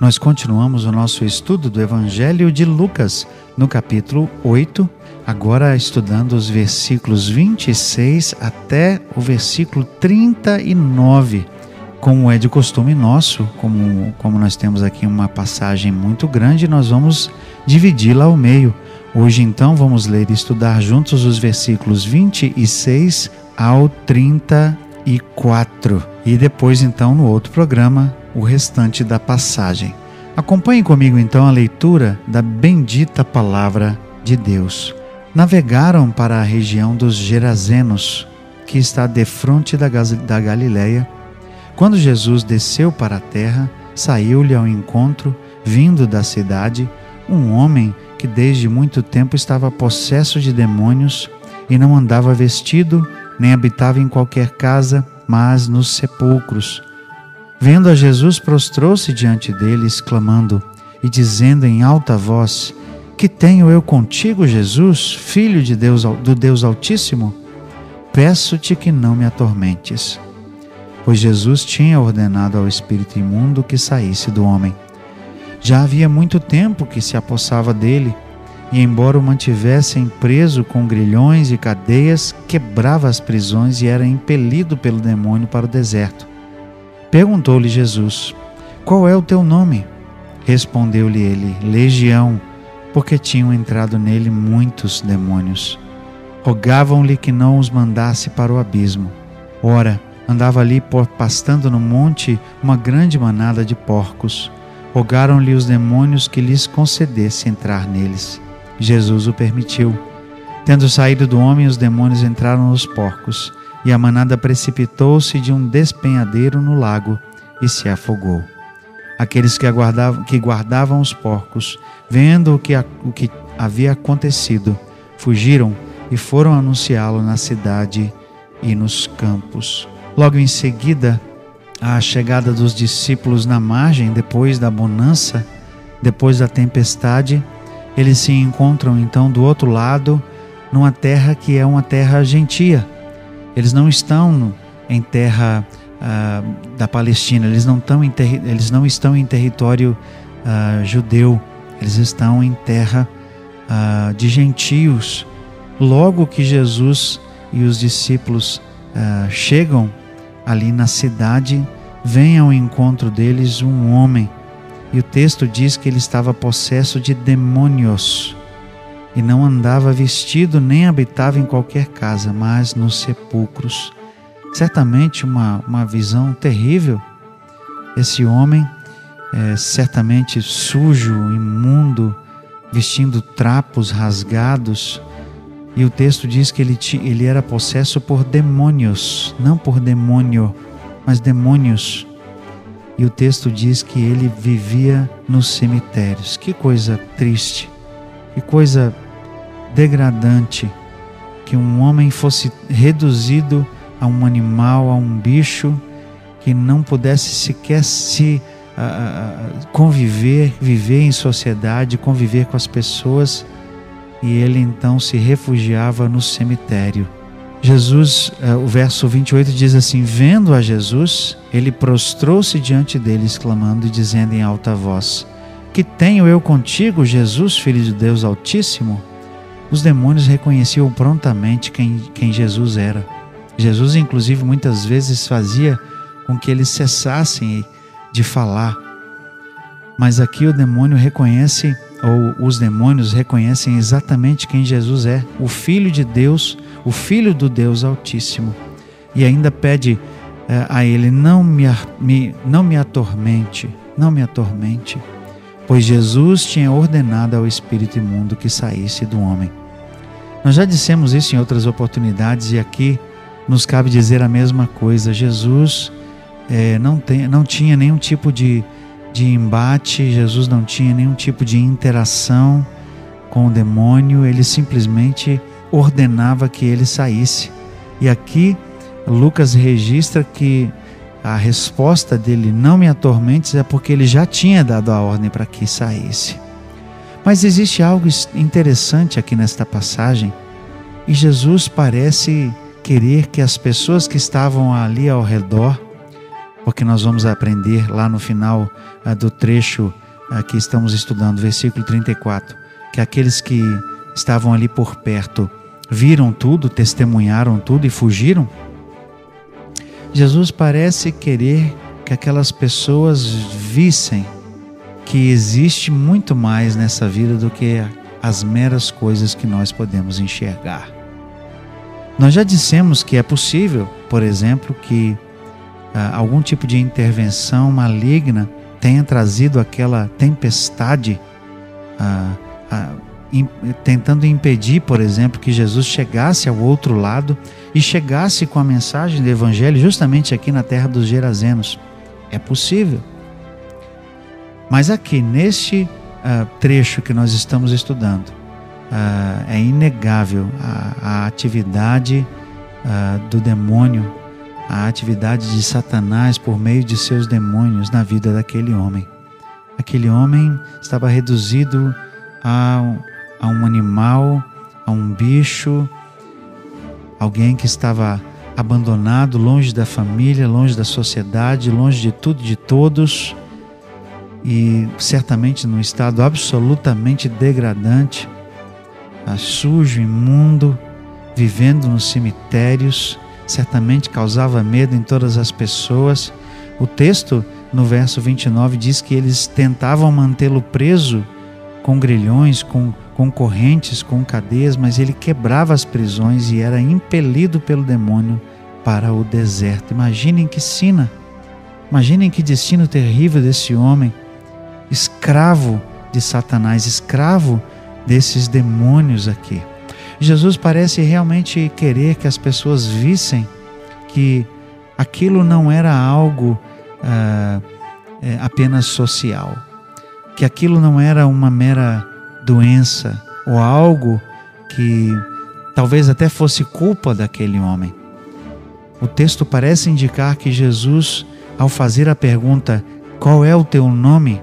Nós continuamos o nosso estudo do Evangelho de Lucas, no capítulo 8 agora estudando os versículos 26 até o versículo 39. Como é de costume nosso, como, como nós temos aqui uma passagem muito grande, nós vamos dividi-la ao meio. Hoje, então, vamos ler e estudar juntos os versículos 26 ao 34. E depois, então, no outro programa, o restante da passagem. Acompanhe comigo, então, a leitura da bendita palavra de Deus navegaram para a região dos Gerazenos, que está defronte da, da Galileia. Quando Jesus desceu para a terra, saiu-lhe ao encontro, vindo da cidade, um homem que desde muito tempo estava possesso de demônios e não andava vestido, nem habitava em qualquer casa, mas nos sepulcros. Vendo a Jesus, prostrou-se diante dele, exclamando e dizendo em alta voz: que tenho eu contigo, Jesus, filho de Deus, do Deus Altíssimo? Peço-te que não me atormentes. Pois Jesus tinha ordenado ao espírito imundo que saísse do homem. Já havia muito tempo que se apossava dele, e embora o mantivessem preso com grilhões e cadeias, quebrava as prisões e era impelido pelo demônio para o deserto. Perguntou-lhe Jesus: Qual é o teu nome? Respondeu-lhe ele: Legião porque tinham entrado nele muitos demônios. Rogavam-lhe que não os mandasse para o abismo. Ora, andava ali pastando no monte uma grande manada de porcos. Rogaram-lhe os demônios que lhes concedesse entrar neles. Jesus o permitiu. Tendo saído do homem, os demônios entraram nos porcos, e a manada precipitou-se de um despenhadeiro no lago e se afogou. Aqueles que, aguardavam, que guardavam os porcos, vendo o que, o que havia acontecido, fugiram e foram anunciá-lo na cidade e nos campos. Logo em seguida, a chegada dos discípulos na margem, depois da bonança, depois da tempestade, eles se encontram então do outro lado, numa terra que é uma terra gentia. Eles não estão em terra ah, da Palestina, eles não, estão em eles não estão em território ah, judeu, eles estão em terra ah, de gentios. Logo que Jesus e os discípulos chegam ali na cidade, vem ao encontro deles um homem. E o texto diz que ele estava possesso de demônios e não andava vestido nem habitava em qualquer casa, mas nos sepulcros. Certamente uma, uma visão terrível. Esse homem, é, certamente sujo, imundo, vestindo trapos rasgados. E o texto diz que ele, ele era possesso por demônios, não por demônio, mas demônios. E o texto diz que ele vivia nos cemitérios. Que coisa triste, que coisa degradante que um homem fosse reduzido a um animal, a um bicho que não pudesse sequer se uh, conviver, viver em sociedade, conviver com as pessoas, e ele então se refugiava no cemitério. Jesus, uh, o verso 28 diz assim: Vendo a Jesus, ele prostrou-se diante dele, exclamando e dizendo em alta voz: Que tenho eu contigo, Jesus, filho de Deus Altíssimo? Os demônios reconheciam prontamente quem, quem Jesus era Jesus, inclusive, muitas vezes fazia com que eles cessassem de falar. Mas aqui o demônio reconhece, ou os demônios reconhecem exatamente quem Jesus é: o Filho de Deus, o Filho do Deus Altíssimo. E ainda pede é, a ele: não me, me, não me atormente, não me atormente. Pois Jesus tinha ordenado ao espírito imundo que saísse do homem. Nós já dissemos isso em outras oportunidades e aqui nos cabe dizer a mesma coisa. Jesus é, não, tem, não tinha nenhum tipo de, de embate, Jesus não tinha nenhum tipo de interação com o demônio, ele simplesmente ordenava que ele saísse. E aqui Lucas registra que a resposta dele, não me atormentes, é porque ele já tinha dado a ordem para que saísse. Mas existe algo interessante aqui nesta passagem, e Jesus parece querer que as pessoas que estavam ali ao redor, porque nós vamos aprender lá no final uh, do trecho uh, que estamos estudando, versículo 34, que aqueles que estavam ali por perto viram tudo, testemunharam tudo e fugiram. Jesus parece querer que aquelas pessoas vissem que existe muito mais nessa vida do que as meras coisas que nós podemos enxergar. Nós já dissemos que é possível, por exemplo, que ah, algum tipo de intervenção maligna tenha trazido aquela tempestade, ah, ah, tentando impedir, por exemplo, que Jesus chegasse ao outro lado e chegasse com a mensagem do Evangelho justamente aqui na terra dos Gerazenos. É possível. Mas aqui, neste uh, trecho que nós estamos estudando, uh, é inegável a, a atividade uh, do demônio, a atividade de Satanás por meio de seus demônios na vida daquele homem. Aquele homem estava reduzido a, a um animal, a um bicho, alguém que estava abandonado, longe da família, longe da sociedade, longe de tudo, de todos, e certamente num estado absolutamente degradante, sujo, imundo, vivendo nos cemitérios, certamente causava medo em todas as pessoas. O texto, no verso 29, diz que eles tentavam mantê-lo preso com grilhões, com, com correntes, com cadeias, mas ele quebrava as prisões e era impelido pelo demônio para o deserto. Imaginem que sina, imaginem que destino terrível desse homem, escravo de Satanás, escravo desses demônios aqui. Jesus parece realmente querer que as pessoas vissem que aquilo não era algo ah, é, apenas social, que aquilo não era uma mera doença ou algo que talvez até fosse culpa daquele homem. O texto parece indicar que Jesus, ao fazer a pergunta: Qual é o teu nome?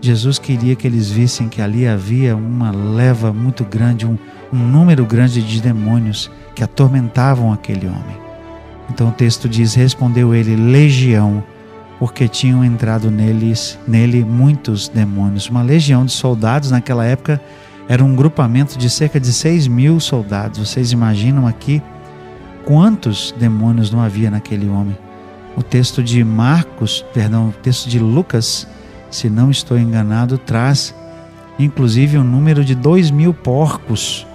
Jesus queria que eles vissem que ali havia uma leva muito grande, um, um número grande de demônios que atormentavam aquele homem. Então o texto diz: Respondeu ele, legião, porque tinham entrado neles, nele muitos demônios. Uma legião de soldados naquela época era um grupamento de cerca de 6 mil soldados. Vocês imaginam aqui quantos demônios não havia naquele homem? O texto de Marcos, perdão, o texto de Lucas se não estou enganado, traz inclusive um número de dois mil porcos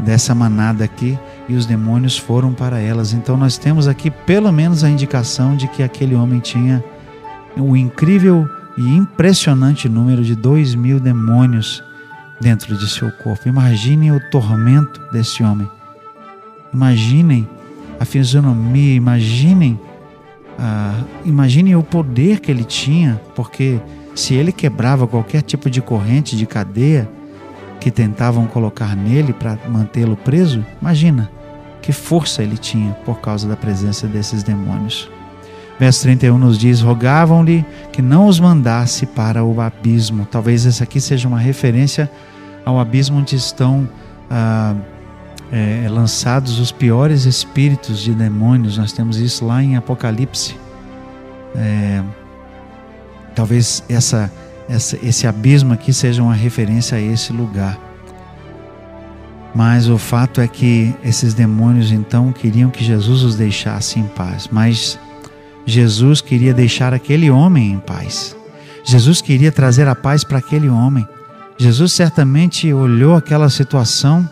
dessa manada aqui e os demônios foram para elas. Então nós temos aqui pelo menos a indicação de que aquele homem tinha o incrível e impressionante número de dois mil demônios dentro de seu corpo. Imaginem o tormento desse homem. Imaginem a fisionomia, imaginem, uh, imaginem o poder que ele tinha, porque se ele quebrava qualquer tipo de corrente, de cadeia que tentavam colocar nele para mantê-lo preso, imagina que força ele tinha por causa da presença desses demônios. Verso 31 nos diz: Rogavam-lhe que não os mandasse para o abismo. Talvez essa aqui seja uma referência ao abismo onde estão ah, é, lançados os piores espíritos de demônios. Nós temos isso lá em Apocalipse. É, Talvez essa, essa, esse abismo aqui seja uma referência a esse lugar. Mas o fato é que esses demônios então queriam que Jesus os deixasse em paz. Mas Jesus queria deixar aquele homem em paz. Jesus queria trazer a paz para aquele homem. Jesus certamente olhou aquela situação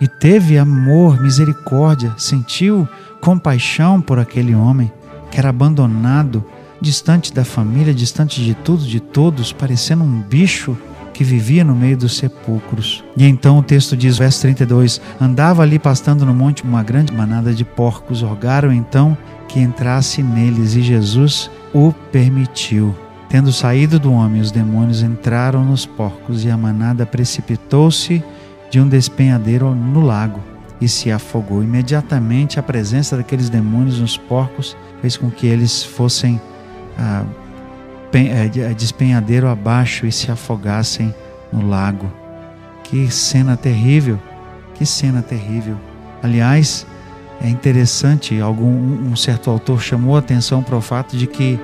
e teve amor, misericórdia, sentiu compaixão por aquele homem que era abandonado, distante da família, distante de tudo, de todos, parecendo um bicho que vivia no meio dos sepulcros. E então o texto diz, verso 32: Andava ali pastando no monte uma grande manada de porcos, rogaram então que entrasse neles, e Jesus o permitiu. Tendo saído do homem, os demônios entraram nos porcos, e a manada precipitou-se de um despenhadeiro no lago. e se afogou. Imediatamente a presença daqueles demônios nos porcos fez com que eles fossem ah, eh, despenhadeiro abaixo e se afogassem no lago. Que cena terrível! Que cena terrível! Aliás, é interessante, algum, um certo autor chamou atenção para o fato de que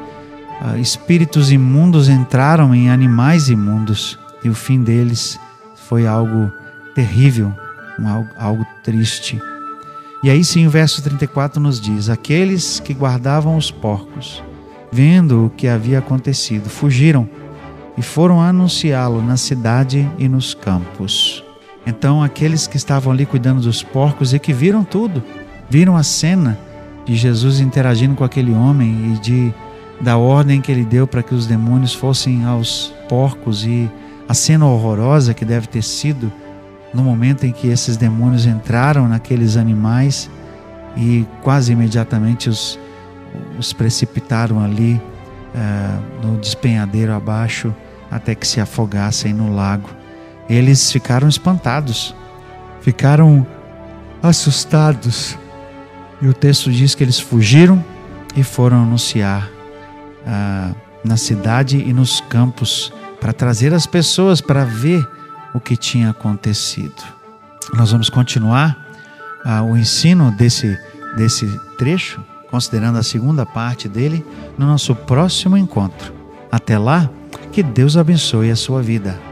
ah, espíritos imundos entraram em animais imundos e o fim deles foi algo terrível, um, algo, algo triste. E aí sim o verso 34 nos diz: Aqueles que guardavam os porcos, vendo o que havia acontecido, fugiram e foram anunciá-lo na cidade e nos campos. Então aqueles que estavam ali cuidando dos porcos e que viram tudo, viram a cena de Jesus interagindo com aquele homem e de da ordem que ele deu para que os demônios fossem aos porcos e a cena horrorosa que deve ter sido no momento em que esses demônios entraram naqueles animais e quase imediatamente os, os precipitaram ali uh, no despenhadeiro abaixo até que se afogassem no lago. Eles ficaram espantados, ficaram assustados. E o texto diz que eles fugiram e foram anunciar uh, na cidade e nos campos para trazer as pessoas para ver o que tinha acontecido. Nós vamos continuar ah, o ensino desse, desse trecho, considerando a segunda parte dele, no nosso próximo encontro. Até lá, que Deus abençoe a sua vida.